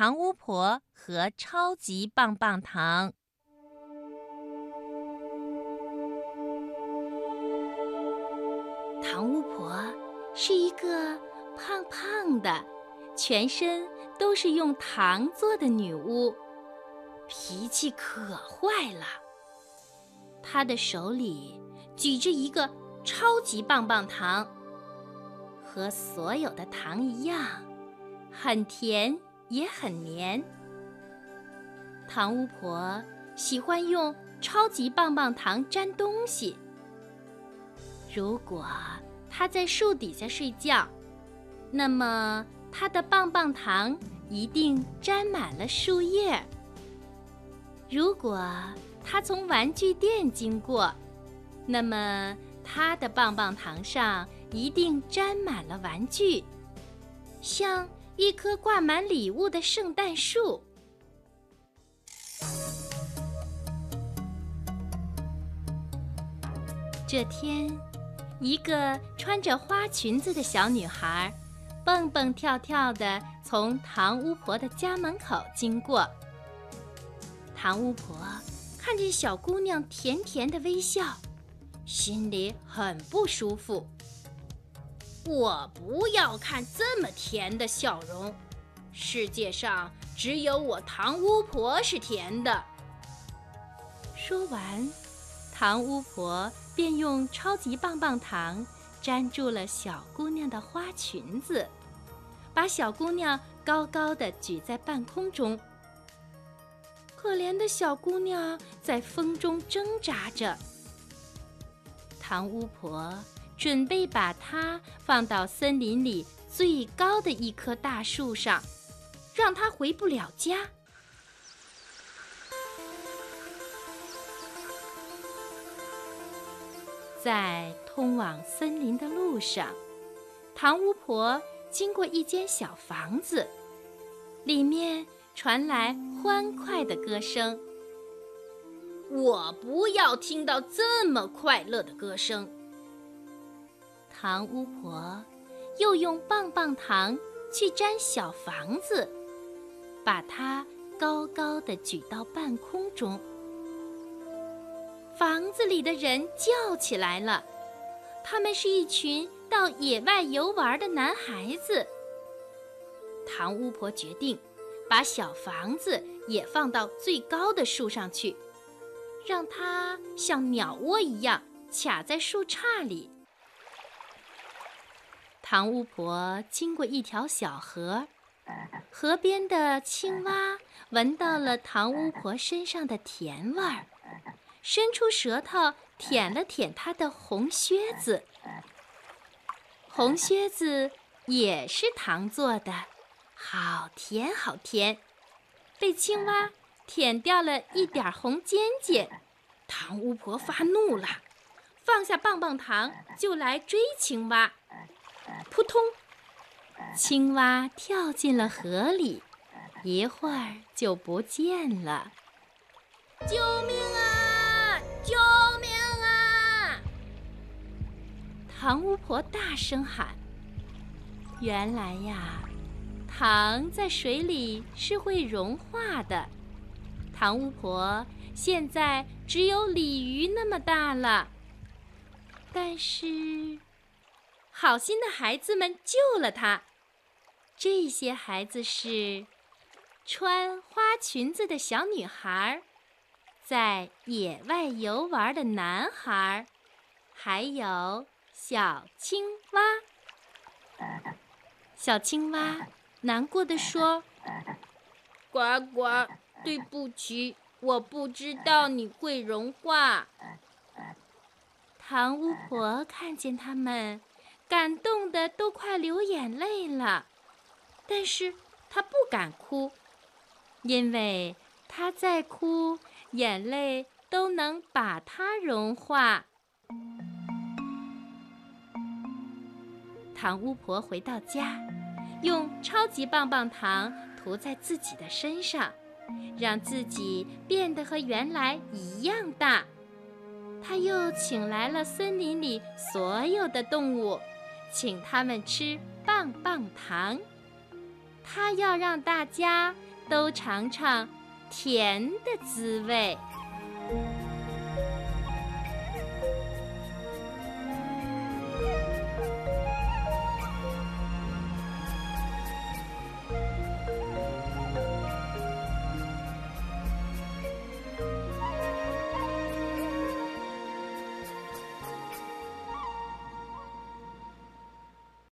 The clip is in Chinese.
糖巫婆和超级棒棒糖。糖巫婆是一个胖胖的、全身都是用糖做的女巫，脾气可坏了。她的手里举着一个超级棒棒糖，和所有的糖一样，很甜也很黏。糖巫婆喜欢用超级棒棒糖粘东西。如果她在树底下睡觉，那么她的棒棒糖一定沾满了树叶。如果她从玩具店经过，那么她的棒棒糖上一定沾满了玩具，像一棵挂满礼物的圣诞树。这天。一个穿着花裙子的小女孩，蹦蹦跳跳的从糖巫婆的家门口经过。糖巫婆看见小姑娘甜甜的微笑，心里很不舒服。我不要看这么甜的笑容，世界上只有我糖巫婆是甜的。说完，糖巫婆。便用超级棒棒糖粘住了小姑娘的花裙子，把小姑娘高高的举在半空中。可怜的小姑娘在风中挣扎着。糖巫婆准备把它放到森林里最高的一棵大树上，让它回不了家。在通往森林的路上，糖巫婆经过一间小房子，里面传来欢快的歌声。我不要听到这么快乐的歌声。糖巫婆又用棒棒糖去粘小房子，把它高高的举到半空中。房子里的人叫起来了，他们是一群到野外游玩的男孩子。糖巫婆决定把小房子也放到最高的树上去，让它像鸟窝一样卡在树杈里。糖巫婆经过一条小河，河边的青蛙闻到了唐巫婆身上的甜味儿。伸出舌头舔了舔她的红靴子，红靴子也是糖做的，好甜好甜。被青蛙舔掉了一点红尖尖，唐巫婆发怒了，放下棒棒糖就来追青蛙。扑通，青蛙跳进了河里，一会儿就不见了。救命啊！救命啊！糖巫婆大声喊：“原来呀，糖在水里是会融化的。糖巫婆现在只有鲤鱼那么大了。但是，好心的孩子们救了她。这些孩子是穿花裙子的小女孩。”在野外游玩的男孩，还有小青蛙。小青蛙难过的说：“呱呱，对不起，我不知道你会融化。”糖巫婆看见他们，感动的都快流眼泪了，但是她不敢哭，因为她再哭。眼泪都能把它融化。糖巫婆回到家，用超级棒棒糖涂在自己的身上，让自己变得和原来一样大。她又请来了森林里所有的动物，请他们吃棒棒糖。他要让大家都尝尝甜的滋味。